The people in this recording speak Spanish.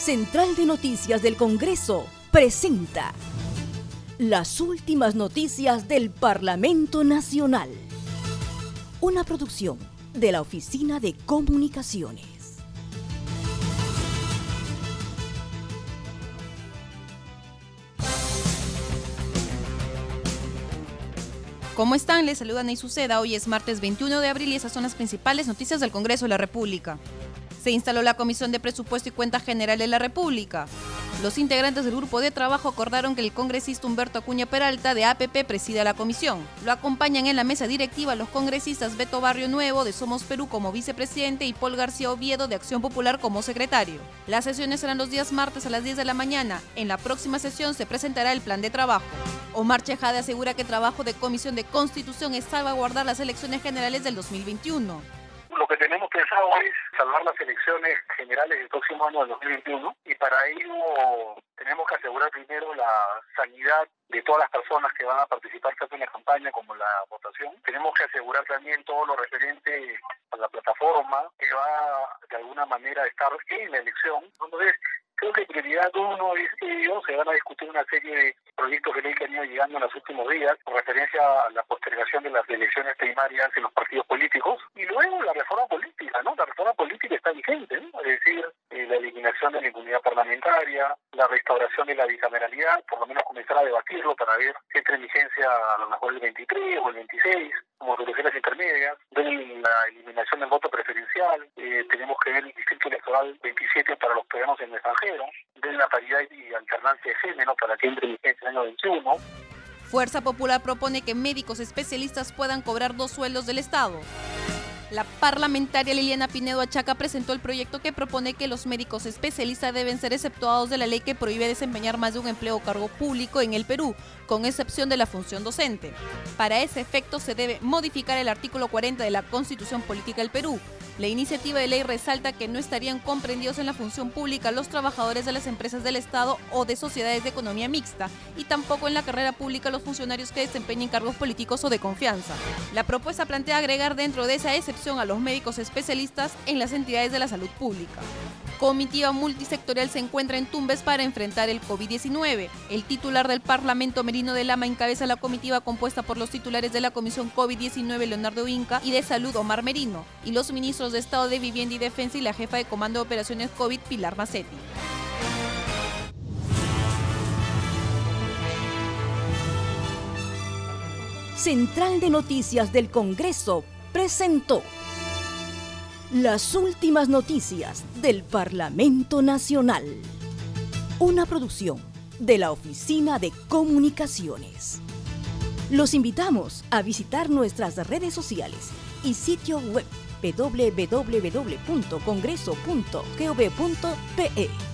Central de Noticias del Congreso presenta las últimas noticias del Parlamento Nacional. Una producción de la Oficina de Comunicaciones. ¿Cómo están? Les saluda Ney Suceda. Hoy es martes 21 de abril y esas son las principales noticias del Congreso de la República. Se instaló la Comisión de Presupuesto y Cuenta General de la República. Los integrantes del grupo de trabajo acordaron que el congresista Humberto Acuña Peralta de APP presida la comisión. Lo acompañan en la mesa directiva los congresistas Beto Barrio Nuevo de Somos Perú como vicepresidente y Paul García Oviedo de Acción Popular como secretario. Las sesiones serán los días martes a las 10 de la mañana. En la próxima sesión se presentará el plan de trabajo. Omar Chejade asegura que el trabajo de Comisión de Constitución es salvaguardar las elecciones generales del 2021. Que tenemos pensado es salvar las elecciones generales del próximo año del 2021 y para ello tenemos que asegurar primero la sanidad de todas las personas que van a participar tanto en la campaña como en la votación. Tenemos que asegurar también todo lo referente a la plataforma que va de alguna manera a estar en la elección. Entonces, creo que prioridad uno es que ellos se van a discutir una serie de proyectos de ley que han ido llegando en los últimos días con referencia a la postergación de las elecciones primarias en los partidos políticos y luego la reforma política, ¿no? La reforma política está vigente, ¿no? Es decir, eh, la eliminación de la impunidad la restauración de la bicameralidad, por lo menos comenzar a debatirlo para ver si entra en vigencia a lo mejor el 23 o el 26, como soluciones intermedias, la eliminación del voto preferencial, eh, tenemos que ver el distrito electoral 27 para los peruanos en el extranjero, de la paridad y alternancia de género para que entre en vigencia el año 21. Fuerza Popular propone que médicos especialistas puedan cobrar dos sueldos del Estado. La parlamentaria Liliana Pinedo Achaca presentó el proyecto que propone que los médicos especialistas deben ser exceptuados de la ley que prohíbe desempeñar más de un empleo o cargo público en el Perú, con excepción de la función docente. Para ese efecto se debe modificar el artículo 40 de la Constitución Política del Perú. La iniciativa de ley resalta que no estarían comprendidos en la función pública los trabajadores de las empresas del Estado o de sociedades de economía mixta y tampoco en la carrera pública los funcionarios que desempeñen cargos políticos o de confianza. La propuesta plantea agregar dentro de esa excepción a los médicos especialistas en las entidades de la salud pública. Comitiva multisectorial se encuentra en Tumbes para enfrentar el COVID-19. El titular del Parlamento Merino de Lama encabeza la comitiva compuesta por los titulares de la Comisión COVID-19 Leonardo Inca y de Salud Omar Merino, y los de Estado de Vivienda y Defensa y la jefa de Comando de Operaciones COVID Pilar Macetti. Central de Noticias del Congreso presentó las últimas noticias del Parlamento Nacional. Una producción de la Oficina de Comunicaciones. Los invitamos a visitar nuestras redes sociales y sitio web www.congreso.gov.pe.